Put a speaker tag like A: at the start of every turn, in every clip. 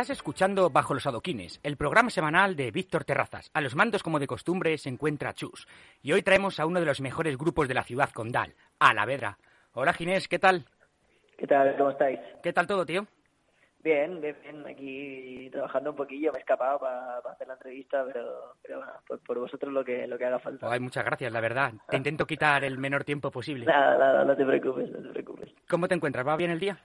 A: Estás escuchando Bajo los Adoquines, el programa semanal de Víctor Terrazas. A los mandos, como de costumbre, se encuentra Chus. Y hoy traemos a uno de los mejores grupos de la ciudad condal, Alavedra. Hola Ginés, ¿qué tal?
B: ¿Qué tal? ¿Cómo estáis?
A: ¿Qué tal todo, tío?
B: Bien, bien, bien. Aquí trabajando un poquillo. Me he escapado para, hacer la entrevista, pero, pero bueno, por, vosotros lo que, lo que haga falta.
A: Ay, muchas gracias, la verdad. Te intento quitar el menor tiempo posible.
B: Nada, nada, no te preocupes, no te preocupes.
A: ¿Cómo te encuentras? ¿Va bien el día?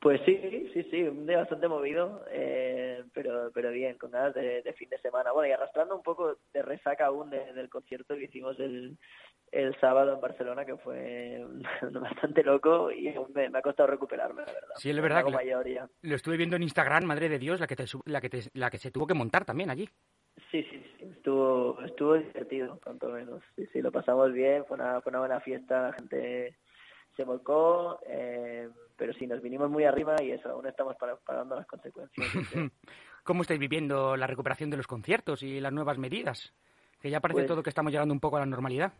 B: Pues sí, sí, sí, un día bastante movido, eh, pero pero bien, con ganas de, fin de semana. Bueno, y arrastrando un poco de resaca aún del concierto que hicimos el, el sábado en Barcelona, que fue bastante loco y me, ha costado recuperarme, la verdad.
A: Sí, es verdad que lo, estuve viendo en Instagram, madre de Dios, la que, la, que la que se tuvo que montar también allí.
B: Sí, sí, sí, estuvo, estuvo divertido, tanto menos. Sí, sí, lo pasamos bien, fue una, fue una buena fiesta, la gente se volcó. Eh, pero sí, nos vinimos muy arriba y eso, aún estamos pagando las consecuencias.
A: ¿Cómo estáis viviendo la recuperación de los conciertos y las nuevas medidas? Que ya parece pues todo que estamos llegando un poco a la normalidad.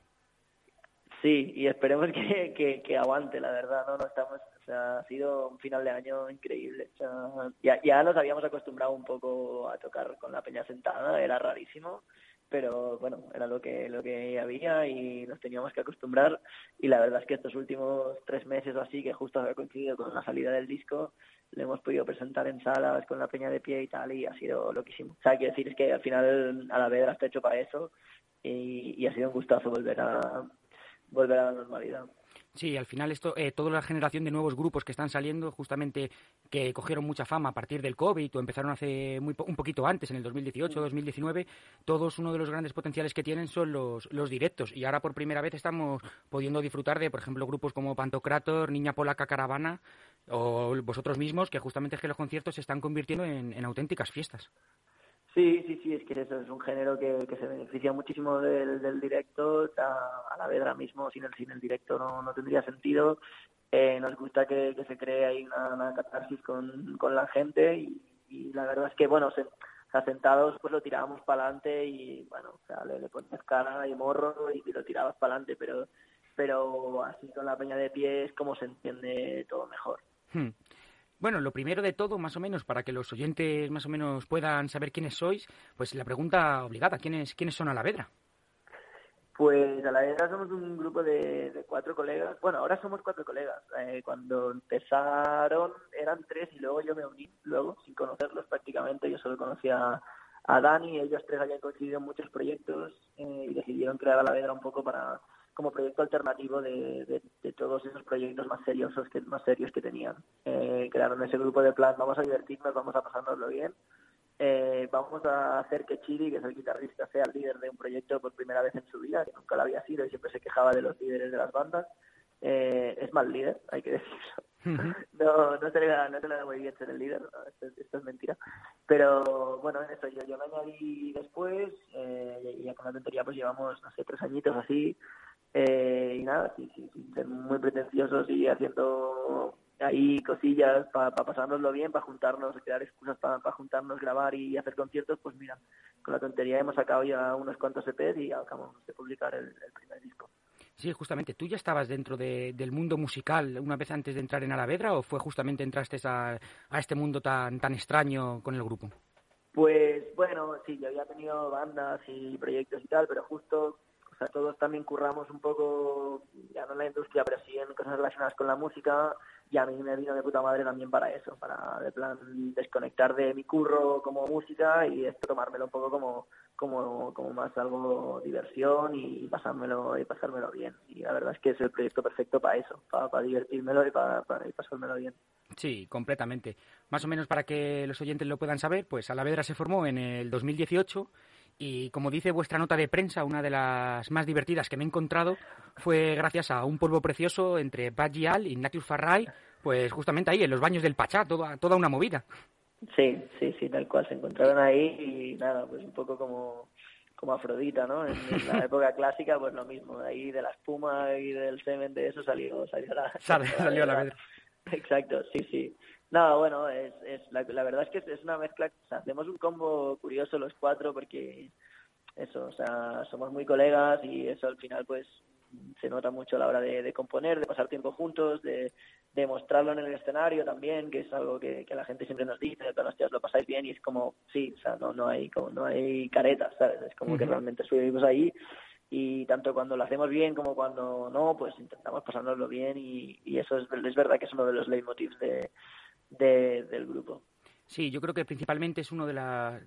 B: Sí, y esperemos que, que, aguante, la verdad, ¿no? no estamos, o sea, ha sido un final de año increíble. O sea, ya, ya nos habíamos acostumbrado un poco a tocar con la peña sentada, era rarísimo pero bueno, era lo que, lo que había y nos teníamos que acostumbrar y la verdad es que estos últimos tres meses o así, que justo había coincidido con la salida del disco, le hemos podido presentar en salas con la peña de pie y tal y ha sido loquísimo. O sea, quiero decir es que al final a la vez está hecho para eso y, y ha sido un gustazo volver a volver a la normalidad.
A: Sí, al final esto, eh, toda la generación de nuevos grupos que están saliendo, justamente que cogieron mucha fama a partir del COVID o empezaron hace muy un poquito antes, en el 2018, 2019, todos uno de los grandes potenciales que tienen son los, los directos. Y ahora por primera vez estamos pudiendo disfrutar de, por ejemplo, grupos como Pantocrator, Niña Polaca Caravana o vosotros mismos, que justamente es que los conciertos se están convirtiendo en auténticas fiestas.
B: Sí, sí, sí, es que eso es un género que, que se beneficia muchísimo del, del directo, a, la vedra mismo sin el, sin el directo no, no tendría sentido. Eh, nos gusta que, que, se cree ahí una, catarsis con, con, la gente y, la verdad es que, bueno, se, sentados pues lo tirábamos para adelante y, bueno, o sea, le, pones cara y morro y, lo tirabas para adelante, pero, pero así con la peña de pie es como se entiende todo mejor.
A: Hmm. Bueno, lo primero de todo, más o menos, para que los oyentes más o menos puedan saber quiénes sois, pues la pregunta obligada, ¿quiénes, quiénes son Alavedra?
B: Pues Alavedra somos un grupo de, cuatro colegas, bueno, ahora somos cuatro colegas, eh, cuando empezaron eran tres y luego yo me uní, luego, sin conocerlos prácticamente, yo solo conocía a Dani, ellos tres habían coincidido en muchos proyectos eh, y decidieron crear Alavedra un poco para como proyecto alternativo de, de, todos esos proyectos más seriosos que más serios que tenían. Eh, crearon ese grupo de plan, vamos a divertirnos, vamos a pasárnoslo bien. Eh, vamos a hacer que Chiri, que es el guitarrista, sea el líder de un proyecto por primera vez en su vida, que nunca lo había sido y siempre se quejaba de los líderes de las bandas. Eh, es mal líder, hay que decirlo. no, no, se le da, no se le da muy bien ser el líder, esto, es mentira. Pero bueno, eso yo, yo me añadí después eh, y ya con la tontería pues llevamos, no sé, tres añitos así. Eh, y nada, sí, sí, sin ser muy pretenciosos y haciendo ahí cosillas para pa pasárnoslo bien, para juntarnos, crear excusas para juntarnos, grabar y hacer conciertos, pues mira, con la tontería hemos sacado ya unos cuantos EPs y acabamos de publicar el, primer disco.
A: Sí, justamente. ¿Tú ya estabas dentro del mundo musical una vez antes de entrar en Alavedra o fue justamente entraste a, a este mundo tan, tan extraño con el grupo?
B: Pues bueno, sí, yo había tenido bandas y proyectos y tal, pero justo todos también curramos un poco, ya no en la industria, pero sí en cosas relacionadas con la música, y a mí me vino de puta madre también para eso, para de plan desconectar de mi curro como música y esto tomármelo un poco como como, como más algo diversión y pasármelo y pasármelo bien. Y la verdad es que es el proyecto perfecto para eso, para, para divertirmelo y para, para y pasármelo bien.
A: Sí, completamente. Más o menos para que los oyentes lo puedan saber, pues Alavedra se formó en el 2018 y como dice vuestra nota de prensa, una de las más divertidas que me he encontrado fue gracias a un polvo precioso entre Bajial y Ignatius Farray, pues justamente ahí, en los baños del Pachá, toda, toda una movida.
B: Sí, sí, sí, tal cual. Se encontraron ahí y nada, pues un poco como, como Afrodita, ¿no? En, la época clásica, pues lo mismo. De ahí de la espuma y del semen de eso salió, salió la...
A: salió la, la
B: Exacto, sí, sí. No, bueno, es, es la, la, verdad es que es una mezcla, o sea, hacemos un combo curioso los cuatro porque eso, o sea, somos muy colegas y eso al final pues se nota mucho a la hora de, componer, de pasar tiempo juntos, de, de, mostrarlo en el escenario también, que es algo que, la gente siempre nos dice, pero tías lo pasáis bien y es como, sí, o sea, no, no hay como, no hay caretas, ¿sabes? Es como que realmente estuvimos ahí y tanto cuando lo hacemos bien como cuando no, pues intentamos pasárnoslo bien y, y eso es, es verdad que es uno de los leitmotivs de, de, del grupo.
A: Sí, yo creo que principalmente es una de,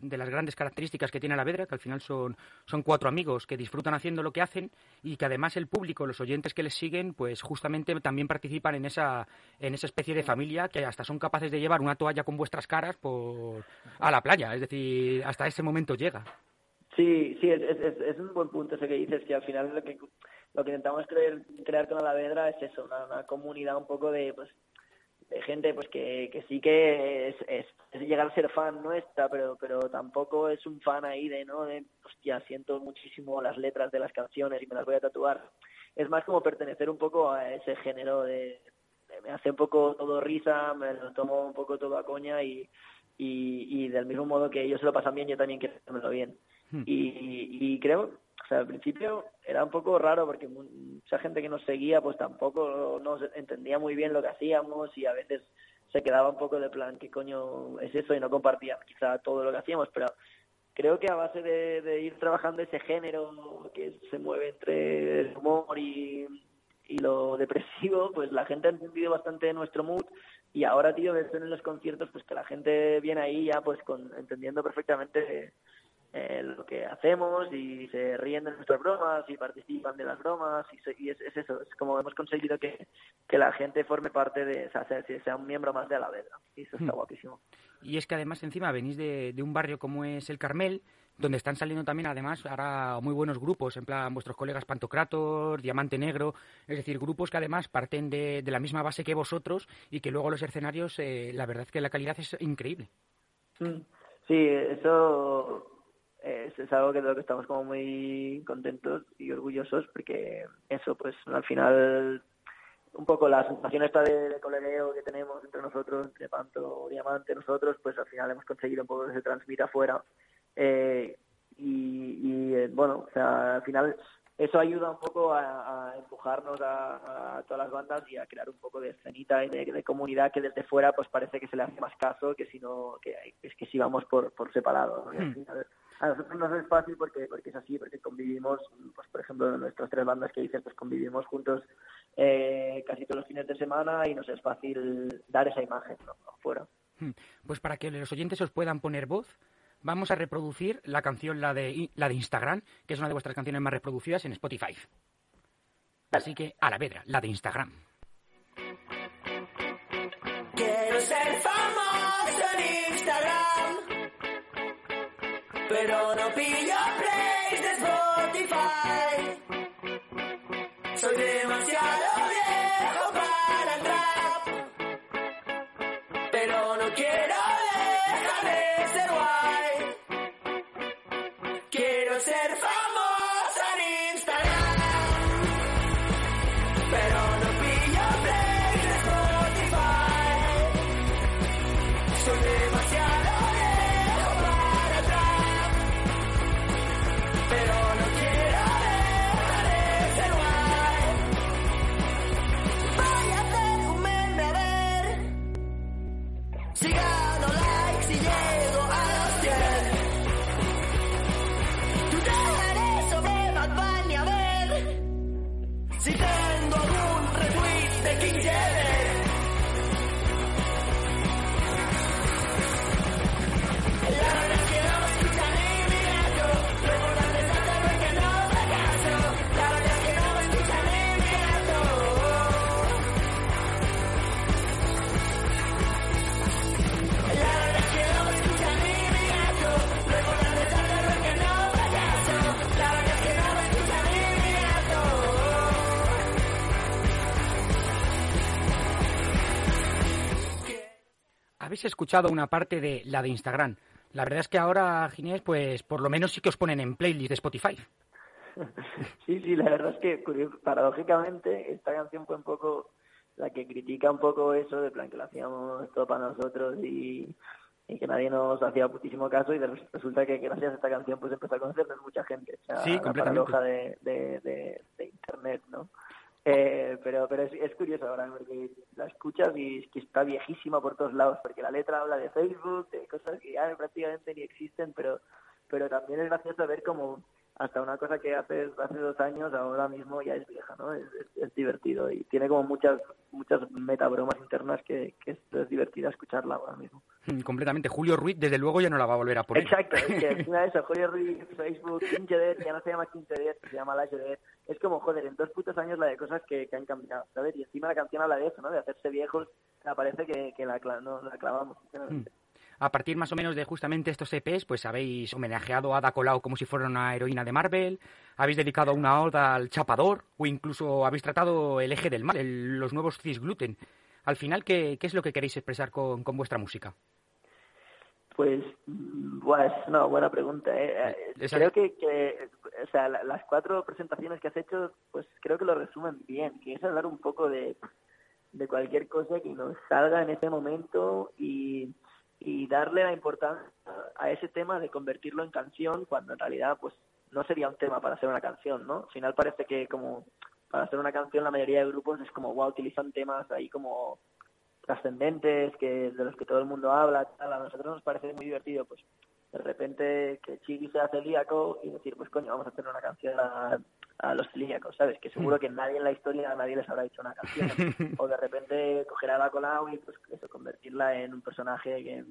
A: de, las grandes características que tiene la Vedra, que al final son, son cuatro amigos que disfrutan haciendo lo que hacen y que además el público, los oyentes que les siguen, pues justamente también participan en esa, en esa especie de familia que hasta son capaces de llevar una toalla con vuestras caras por, a la playa. Es decir, hasta ese momento llega.
B: Sí, sí, es, es, es un buen punto ese que dices, que al final lo que, lo que intentamos crear, crear con la Vedra es eso, una, una comunidad un poco de... Pues, de gente pues que, que sí que es, es, llegar a ser fan nuestra, pero pero tampoco es un fan ahí de, ¿no? De, hostia, siento muchísimo las letras de las canciones y me las voy a tatuar. Es más como pertenecer un poco a ese género de, me hace un poco todo risa, me lo tomo un poco todo a coña y, y, y del mismo modo que ellos se lo pasan bien, yo también quiero lo bien. Hmm. Y, y creo, o sea, al principio era un poco raro porque mucha gente que nos seguía pues tampoco nos entendía muy bien lo que hacíamos y a veces se quedaba un poco de plan, ¿qué coño es eso? Y no compartían quizá todo lo que hacíamos, pero creo que a base de, ir trabajando ese género que se mueve entre el humor y, y lo depresivo, pues la gente ha entendido bastante nuestro mood y ahora, tío, ves en los conciertos pues que la gente viene ahí ya pues con entendiendo perfectamente eh, lo que hacemos y se ríen de nuestras bromas y participan de las bromas y, es, eso, es como hemos conseguido que, que la gente forme parte de, o sea, sea, un miembro más de la vez y eso está hmm. guapísimo.
A: Y es que además encima venís de, de un barrio como es el Carmel, donde están saliendo también además ahora muy buenos grupos, en plan vuestros colegas Pantocrator, Diamante Negro, es decir, grupos que además parten de, de la misma base que vosotros y que luego los escenarios, eh, la verdad es que la calidad es increíble.
B: Hmm. Sí, eso es, algo que de lo que estamos como muy contentos y orgullosos porque eso pues al final un poco la sensación esta de, de que tenemos entre nosotros, entre Panto, Diamante, nosotros, pues al final hemos conseguido un poco que se transmita afuera. Eh, y, y eh, bueno, o sea, al final eso ayuda un poco a, empujarnos a, todas las bandas y a crear un poco de escenita y de, comunidad que desde fuera pues parece que se le hace más caso que si no que es que si vamos por, por separado hmm. a nosotros no es fácil porque porque es así porque convivimos pues por ejemplo nuestras tres bandas que dices pues convivimos juntos eh, casi todos los fines de semana y nos es fácil dar esa imagen ¿no? fuera
A: hmm. pues para que los oyentes os puedan poner voz vamos a reproducir la canción, la de, la de Instagram, que es una de vuestras canciones más reproducidas en Spotify. Así que a la vedra, la de Instagram.
C: Quiero ser famoso en Instagram, pero no pillo plays de Spotify. Soy demasiado
A: escuchado una parte de la de Instagram. La verdad es que ahora, Ginés, pues por lo menos sí que os ponen en playlist de Spotify.
B: Sí, sí, la verdad es que paradójicamente esta canción fue un poco la que critica un poco eso, de plan que lo hacíamos todo para nosotros y, y que nadie nos hacía putísimo caso y resulta que gracias a esta canción pues empezó a conocernos mucha gente. O sea,
A: sí,
B: la paradoja de, de, de, internet, ¿no? Eh, pero pero es, es, curioso ahora porque la escuchas y es está viejísima por todos lados porque la letra habla de Facebook, de cosas que ya prácticamente ni existen, pero pero también es gracioso ver cómo hasta una cosa que hace hace dos años ahora mismo ya es vieja, ¿no? Es, es, divertido y tiene como muchas muchas metabromas internas que, que es, divertida escucharla ahora mismo.
A: Mm, completamente. Julio Ruiz, desde luego, ya no la va a volver a poner.
B: Exacto, es que encima de eso, Julio Ruiz, Facebook, 15 ya no se llama 15 se llama La Es como, joder, en dos putos años la de cosas que, que han cambiado, ¿sabes? Y encima la canción habla de eso, ¿no? De hacerse viejos, me parece que, que la, no, la clavamos. Mm
A: a partir más o menos de justamente estos EPs, pues habéis homenajeado a Ada Colau como si fuera una heroína de Marvel, habéis dedicado una oda al chapador o incluso habéis tratado el eje del mal, los nuevos cisgluten. Al final, ¿qué, ¿qué, es lo que queréis expresar con, con vuestra música?
B: Pues, bueno, es una buena pregunta. ¿eh? eh creo que, que, o sea, las cuatro presentaciones que has hecho, pues creo que lo resumen bien, que es hablar un poco de, de cualquier cosa que nos salga en ese momento y y darle la importancia a ese tema de convertirlo en canción cuando en realidad pues no sería un tema para hacer una canción, ¿no? Al final parece que como para hacer una canción la mayoría de grupos es como, wow, utilizan temas ahí como trascendentes, que de los que todo el mundo habla, tal. a nosotros nos parece muy divertido, pues de repente que Chigi sea celíaco y decir, pues coño, vamos a hacer una canción a, a los celíacos, ¿sabes? Que seguro que nadie en la historia, a nadie les habrá hecho una canción. o de repente coger a la Colau y pues eso, convertirla en un personaje que,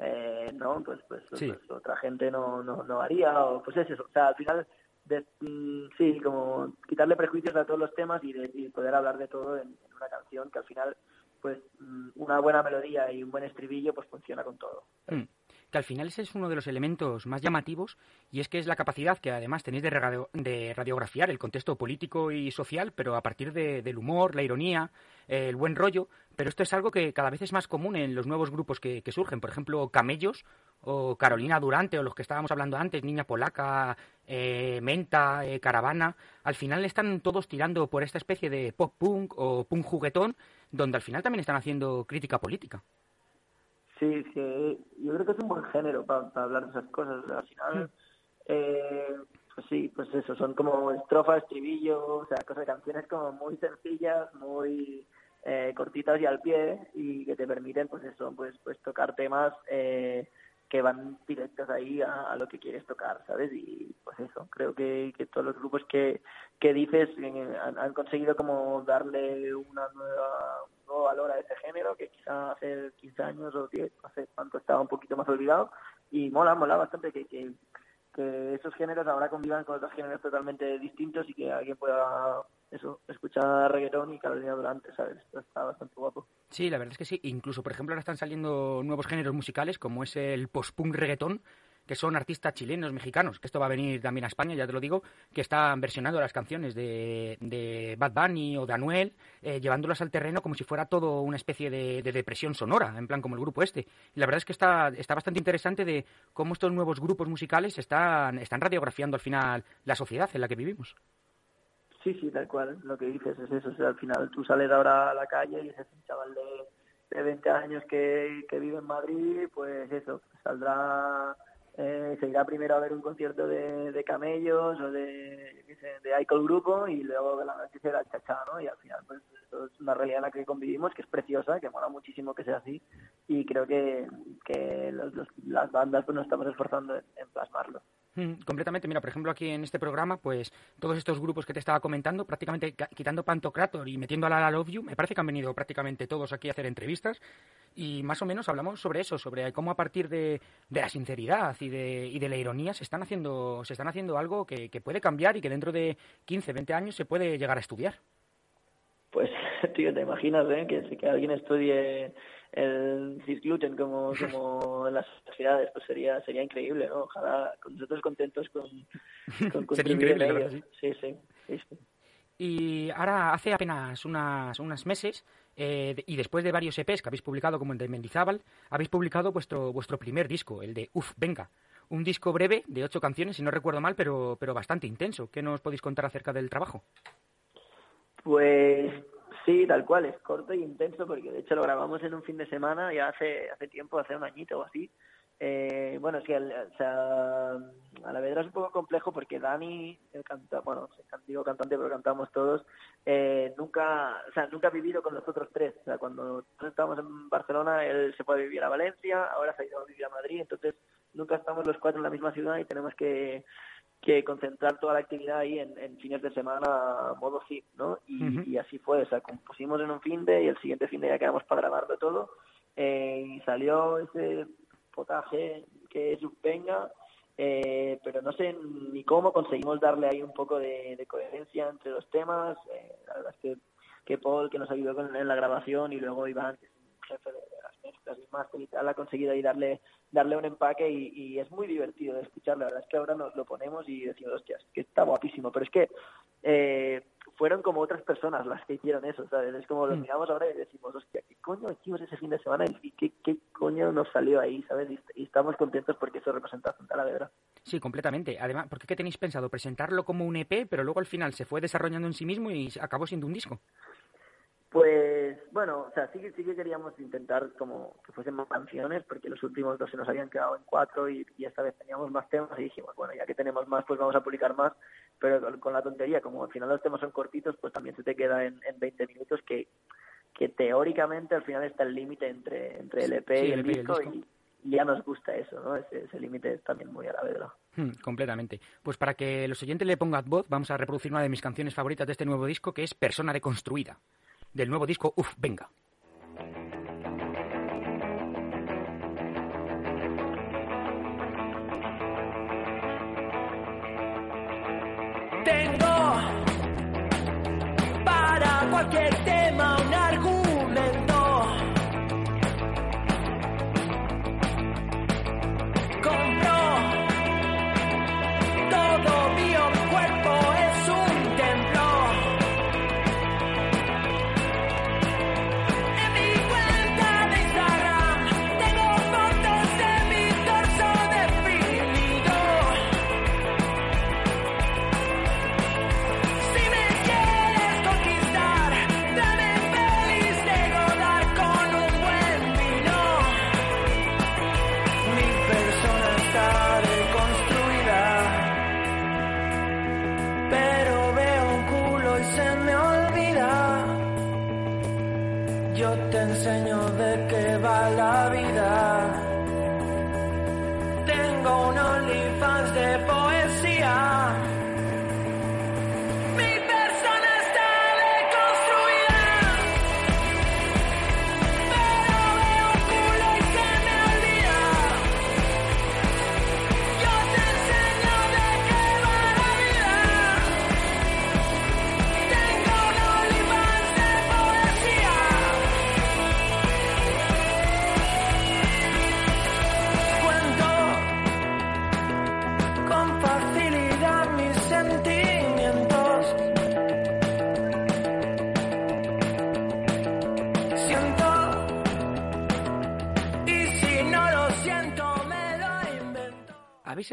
B: eh, no, pues, pues, pues, otra gente no, no, no haría, o pues es eso. O sea, al final, de, mm, sí, como quitarle prejuicios a todos los temas y, de, y poder hablar de todo en, una canción que al final, pues mm, una buena melodía y un buen estribillo, pues funciona con todo.
A: Mm que al final ese es uno de los elementos más llamativos y es que es la capacidad que además tenéis de, de radiografiar el contexto político y social, pero a partir del humor, la ironía, el buen rollo, pero esto es algo que cada vez es más común en los nuevos grupos que, surgen, por ejemplo, Camellos o Carolina Durante o los que estábamos hablando antes, Niña Polaca, eh, Menta, eh, Caravana, al final están todos tirando por esta especie de pop punk o punk juguetón, donde al final también están haciendo crítica política.
B: Sí, sí, yo creo que es un buen género para, hablar de esas cosas. Al final, eh, pues sí, pues eso, son como estrofas, estribillos, o sea, cosas, canciones como muy sencillas, muy eh, cortitas y al pie y que te permiten, pues eso, pues, pues tocar temas eh, que van directos ahí a, lo que quieres tocar, ¿sabes? Y pues eso, creo que, que todos los grupos que, que dices eh, han, han, conseguido como darle una nueva valor a ese género que quizá hace 15 años o 10, hace cuánto estaba un poquito más olvidado y mola, mola bastante que, que, que esos géneros ahora convivan con otros géneros totalmente distintos y que alguien pueda eso, escuchar reggaetón y Carolina Durante, ¿sabes? está bastante guapo.
A: Sí, la verdad es que sí. Incluso, por ejemplo, ahora están saliendo nuevos géneros musicales como es el post-punk reggaetón, que son artistas chilenos, mexicanos, que esto va a venir también a España, ya te lo digo, que están versionando las canciones de, Bad Bunny o de Anuel, eh, llevándolas al terreno como si fuera todo una especie de, depresión sonora, en plan como el grupo este. Y la verdad es que está, está bastante interesante de cómo estos nuevos grupos musicales están, están radiografiando al final la sociedad en la que vivimos.
B: Sí, sí, tal cual. Lo que dices es eso. O al final tú sales ahora a la calle y ese chaval de, de 20 años que, que vive en Madrid, pues eso, saldrá eh, se irá primero a ver un concierto de, de camellos o de, de Icol Grupo y luego la noche será chachá, ¿no? Y al final, pues, eso es una realidad en la que convivimos, que es preciosa, que mola muchísimo que sea así y creo que, que las bandas pues nos estamos esforzando en plasmarlo.
A: Mm, completamente. Mira, por ejemplo, aquí en este programa, pues todos estos grupos que te estaba comentando, prácticamente quitando Pantocrator y metiendo a la Love You, me parece que han venido prácticamente todos aquí a hacer entrevistas y más o menos hablamos sobre eso, sobre cómo a partir de, la sinceridad y de, y de la ironía se están haciendo, se están haciendo algo que, que puede cambiar y que dentro de 15, 20 años se puede llegar a estudiar.
B: Pues, tío, te imaginas, ¿eh? Que, que alguien estudie el cisgluten como, como en las sociedades, pues sería sería increíble, ¿no? Ojalá con nosotros contentos con,
A: con Sería increíble,
B: sí. Sí, sí,
A: Y ahora, hace apenas unas, unos meses, eh, y después de varios EPs que habéis publicado, como el de Mendizábal, habéis publicado vuestro, vuestro primer disco, el de Uf, venga. Un disco breve de ocho canciones, si no recuerdo mal, pero, pero bastante intenso. ¿Qué nos podéis contar acerca del trabajo?
B: Pues Sí, tal cual, es corto y intenso porque de hecho lo grabamos en un fin de semana ya hace hace tiempo, hace un añito o así. Eh, bueno, o sea, a la verdad es un poco complejo porque Dani, el canta, bueno, digo cantante, pero cantamos todos, eh, nunca, o sea, nunca ha vivido con los otros tres. O sea, cuando nosotros estábamos en Barcelona, él se a vivir a Valencia, ahora se ha ido a vivir a Madrid, entonces nunca estamos los cuatro en la misma ciudad y tenemos que que concentrar toda la actividad ahí en, fines de semana modo zip, ¿no? Y, así fue, o sea, compusimos en un fin de y el siguiente fin de ya quedamos para grabarlo todo. Eh, y salió ese potaje que es Venga, eh, pero no sé ni cómo conseguimos darle ahí un poco de, coherencia entre los temas, eh, la verdad es que, que Paul, que nos ayudó con, en la grabación, y luego Iván, que es un jefe de, mezclas y máster y tal, ha conseguido ahí darle darle un empaque y, es muy divertido de escuchar. La verdad es que ahora nos lo ponemos y decimos, hostias, que está guapísimo. Pero es que eh, fueron como otras personas las que hicieron eso, ¿sabes? Es como lo mm. miramos ahora y decimos, hostia, ¿qué coño hicimos ese fin de semana y qué, qué coño nos salió ahí, ¿sabes? Y, estamos contentos porque eso representa la verdad.
A: Sí, completamente. Además, ¿por qué tenéis pensado? Presentarlo como un EP, pero luego al final se fue desarrollando en sí mismo y acabó siendo un disco.
B: Pues bueno, o sea, sí que, sí que queríamos intentar como que fuesen más canciones, porque los últimos dos se nos habían quedado en cuatro y, esta vez teníamos más temas y dijimos, bueno, ya que tenemos más, pues vamos a publicar más, pero con, la tontería, como al final los temas son cortitos, pues también se te queda en, en 20 minutos que, que teóricamente al final está el límite entre, entre el EP y, el, disco, y, ya nos gusta eso, ¿no? Ese, límite es también muy a la verdad.
A: Hmm, completamente. Pues para que los oyentes le pongan voz, vamos a reproducir una de mis canciones favoritas de este nuevo disco, que es Persona Deconstruida del nuevo disco Uf, venga.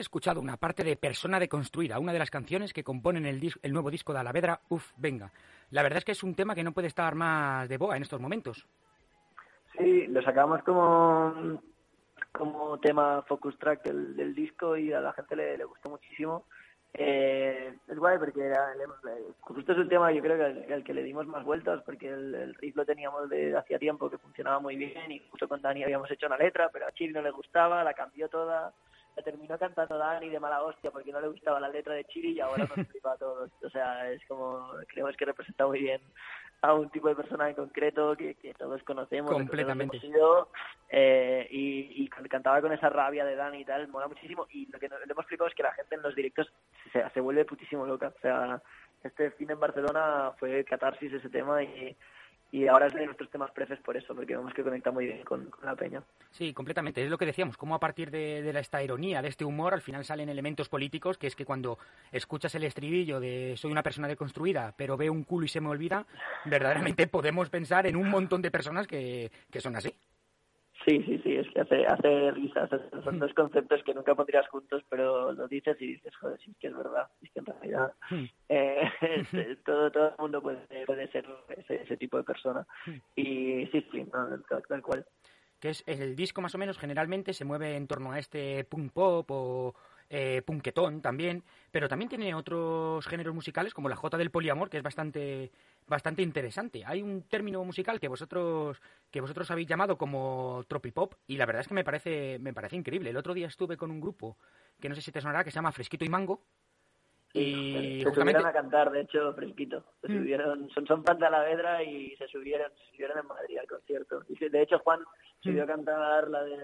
A: Escuchado una parte de Persona Deconstruida, una de las canciones que componen el, el nuevo disco de Alavedra, Uf, venga. La verdad es que es un tema que no puede estar más de boa en estos momentos.
B: Sí, lo sacamos como, como tema focus track del, disco y a la gente le, gustó muchísimo. Eh, es guay porque era, justo es un tema yo creo que al, que le dimos más vueltas porque el, riff lo teníamos de hacía tiempo que funcionaba muy bien y justo con Dani habíamos hecho una letra pero a Chiri no le gustaba, la cambió toda terminó cantando Dani de mala hostia porque no le gustaba la letra de Chiri y ahora nos flipa a todos. O sea, es como, creemos que representa muy bien a un tipo de persona en concreto que, todos conocemos.
A: Completamente.
B: eh, y, y, cantaba con esa rabia de Dani y tal, mola muchísimo. Y lo que nos, le hemos flipado es que la gente en los directos se, se vuelve putísimo loca. O sea, este fin en Barcelona fue catarsis ese tema y y ahora es de nuestros temas prefes por eso, porque vemos que conecta muy bien con, la peña.
A: Sí, completamente. Es lo que decíamos, como a partir de, de, esta ironía, de este humor, al final salen elementos políticos, que es que cuando escuchas el estribillo de soy una persona deconstruida, pero veo un culo y se me olvida, verdaderamente podemos pensar en un montón de personas que, que son así.
B: Sí, sí, sí, es que hace, hace risas. Son dos conceptos que nunca pondrías juntos, pero lo dices y dices, joder, sí, es que es verdad. Es que en realidad eh, todo, todo el mundo puede, puede ser ese, ese tipo de persona. Y sí, sí, no, tal, tal cual.
A: Que es el disco más o menos generalmente se mueve en torno a este punk pop o eh, punketón también, pero también tiene otros géneros musicales como la Jota del poliamor, que es bastante bastante interesante. Hay un término musical que vosotros que vosotros habéis llamado como tropipop y la verdad es que me parece me parece increíble. El otro día estuve con un grupo que no sé si te sonará que se llama Fresquito y Mango.
B: Y se subieron a cantar, de hecho, Fresquito. Se
A: Mm.
B: subieron, son, son pan de Alavedra y se subieron, se subieron en Madrid al concierto. Y de hecho, Juan subió a cantar la de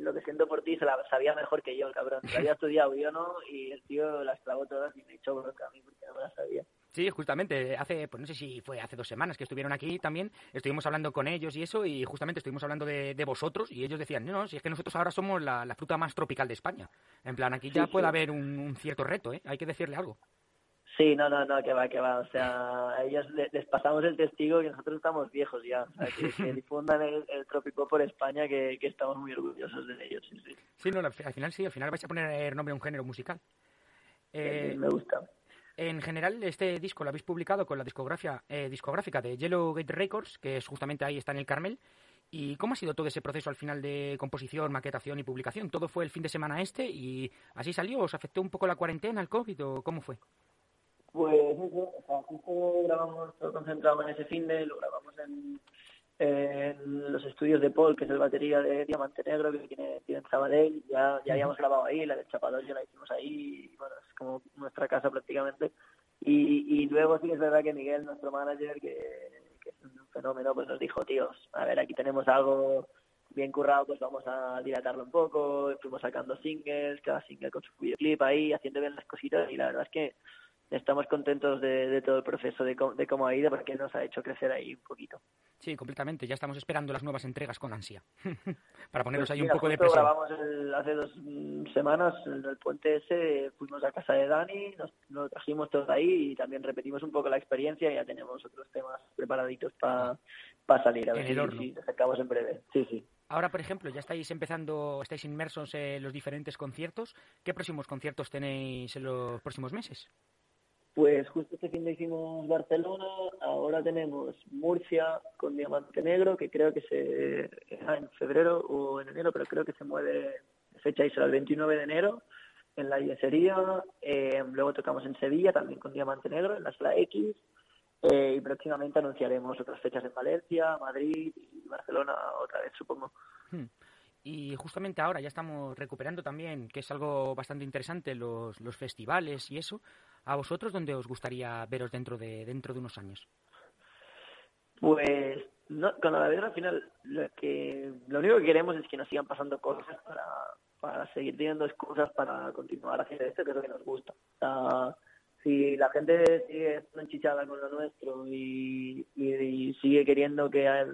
B: Lo que siento por ti, se la sabía mejor que yo, el cabrón. La había estudiado yo, ¿no? Y el tío las clavó todas y me echó bronca a mí porque no me las sabía.
A: Sí, justamente, hace, pues no sé si fue hace dos semanas que estuvieron aquí también, estuvimos hablando con ellos y eso, y justamente estuvimos hablando de, de vosotros, y ellos decían, no, no, si es que nosotros ahora somos la, la fruta más tropical de España. En plan, aquí ya
B: Sí,
A: puede
B: sí.
A: haber un, un cierto reto, ¿eh? Hay que decirle algo.
B: Sí, no, no, no, que va, que va. O sea, a ellos le- les pasamos el testigo y nosotros estamos viejos ya. O sea, que, que difundan el, el trópico por España, que, que estamos muy orgullosos de ellos. Sí, sí.
A: Sí, no, al al final sí, al final vais a poner nombre a un género musical. Eh,
B: me gusta.
A: En general, este disco lo habéis publicado con la discografía, eh, discográfica de Yellow Gate Records, que es justamente ahí está en el Carmel. ¿Y cómo ha sido todo ese proceso al final de composición, maquetación y publicación? ¿Todo fue el fin de semana este y así salió? ¿Os afectó un poco la cuarentena, el COVID o cómo fue?
B: Pues eso, o sea, justo grabamos todo concentrado en ese fin de, lo grabamos en, en los estudios de Paul, que es el batería de Diamante Negro, que tiene, tiene en Sabadell, ya, ya habíamos grabado ahí, la del Chapador ya la hicimos ahí, y bueno, es como nuestra casa prácticamente. Y, y luego sí que es verdad que Miguel, nuestro manager, que, que es un fenómeno, pues nos dijo, tíos, a ver, aquí tenemos algo bien currado, pues vamos a dilatarlo un poco, fuimos sacando singles, cada single con su videoclip ahí, haciendo bien las cositas, y la verdad es que estamos contentos de, de todo el proceso, de, cómo- de cómo ha ido, porque nos ha hecho crecer ahí un poquito.
A: Sí, completamente. Ya estamos esperando las nuevas entregas con ansia. Para ponernos
B: Pues
A: ahí un poco de presión.
B: grabamos el- hace dos mm, semanas en el puente ese, fuimos a casa de Dani, nos trajimos todo ahí y también repetimos un poco la experiencia y ya tenemos otros temas preparaditos para salir, a ver
A: En el horno.
B: si sacamos en breve. Sí, sí.
A: Ahora, por ejemplo, ya estáis empezando, estáis inmersos en los diferentes conciertos. ¿Qué próximos conciertos tenéis en los próximos meses?
B: Pues justo este fin de hicimos Barcelona, ahora tenemos Murcia con Diamante Negro, que creo que se en febrero o en enero, pero creo que se mueve fecha y será el 29 de enero en la yesería. Eh, luego tocamos en Sevilla también con Diamante Negro en la sala X. Eh, y próximamente anunciaremos otras fechas en Valencia, Madrid y Barcelona otra vez, supongo.
A: Hmm. Y justamente ahora ya estamos recuperando también, que es algo bastante interesante, los, los festivales y eso. ¿A vosotros dónde os gustaría veros dentro de, dentro de unos años?
B: Pues no, con la vedra al final lo que lo único que queremos es que nos sigan pasando cosas para, para seguir teniendo excusas para continuar haciendo esto que es lo que nos gusta. Si la gente sigue enchichada con lo nuestro y sigue queriendo que eh,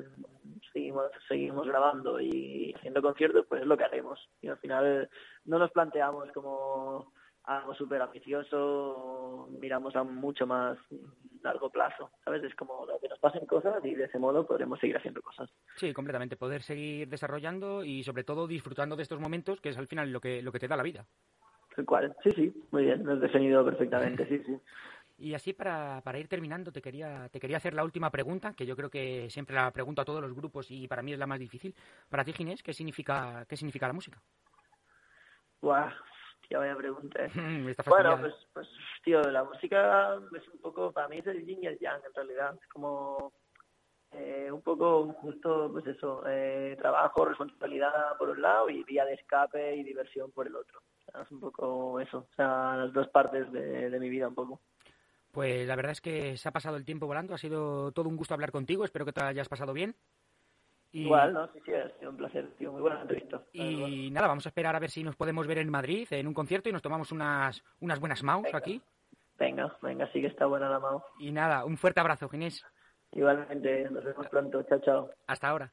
B: seguimos seguimos grabando y haciendo conciertos, pues es lo que haremos. Y al final no nos planteamos como algo súper ambicioso, miramos a mucho más largo plazo, ¿sabes? Es como que nos pasen cosas y de ese modo podremos seguir haciendo cosas.
A: Sí, completamente. Poder seguir desarrollando y sobre todo disfrutando de estos momentos, que es al final lo que, lo que te da la vida.
B: Tal cual. Sí, sí, muy bien, lo has definido perfectamente, sí, sí.
A: Y así para, para ir terminando te quería, te quería hacer la última pregunta, que yo creo que siempre la pregunto a todos los grupos y para mí es la más difícil. Para ti, Ginés, ¿qué significa, qué significa la música?
B: Buah, tío, vaya pregunta. ¿eh? Bueno, pues, pues, tío, la música es un poco, para mí es el yin y el yang, en realidad. Es como eh, un poco justo, pues eso, eh, trabajo, responsabilidad por un lado y vía de escape y diversión por el otro. Es un poco eso, o sea, las dos partes de, de mi vida un poco.
A: Pues la verdad es que se ha pasado el tiempo volando, ha sido todo un gusto hablar contigo, espero que te hayas pasado bien. Y,
B: Igual, ¿no? Sí, sí, ha sido un placer, tío, muy buena entrevista.
A: y nada, vamos a esperar a ver si nos podemos ver en Madrid en un concierto y nos tomamos unas, unas buenas
B: Venga.
A: aquí.
B: Venga, venga, sí que está buena la mano.
A: Y nada, un fuerte abrazo, Ginés.
B: Igualmente, nos vemos pronto. Chao, chao.
A: Hasta ahora.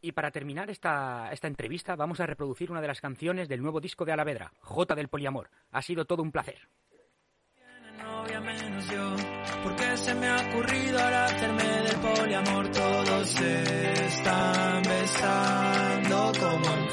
A: Y para terminar esta, esta entrevista, vamos a reproducir una de las canciones del nuevo disco de Alavedra, J del Poliamor. Ha sido todo un placer.
C: Tiene novia menos yo, Porque se me ha ocurrido ahora hacerme del poliamor, todos se están besando como el...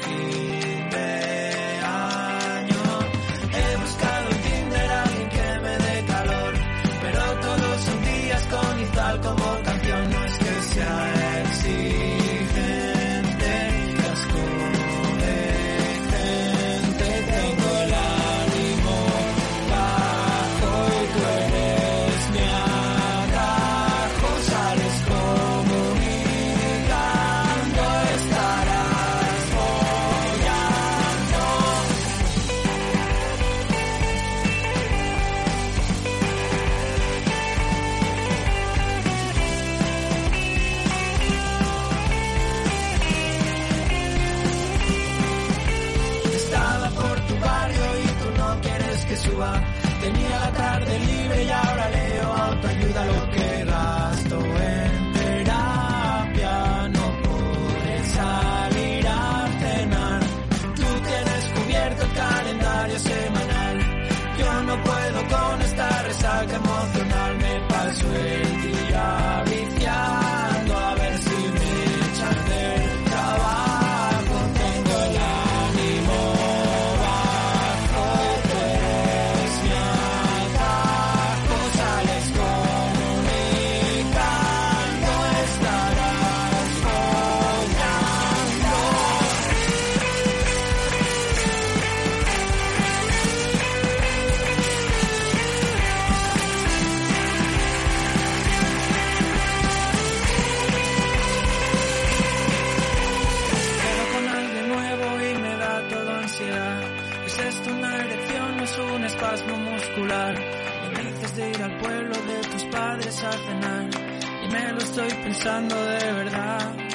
C: de verdad.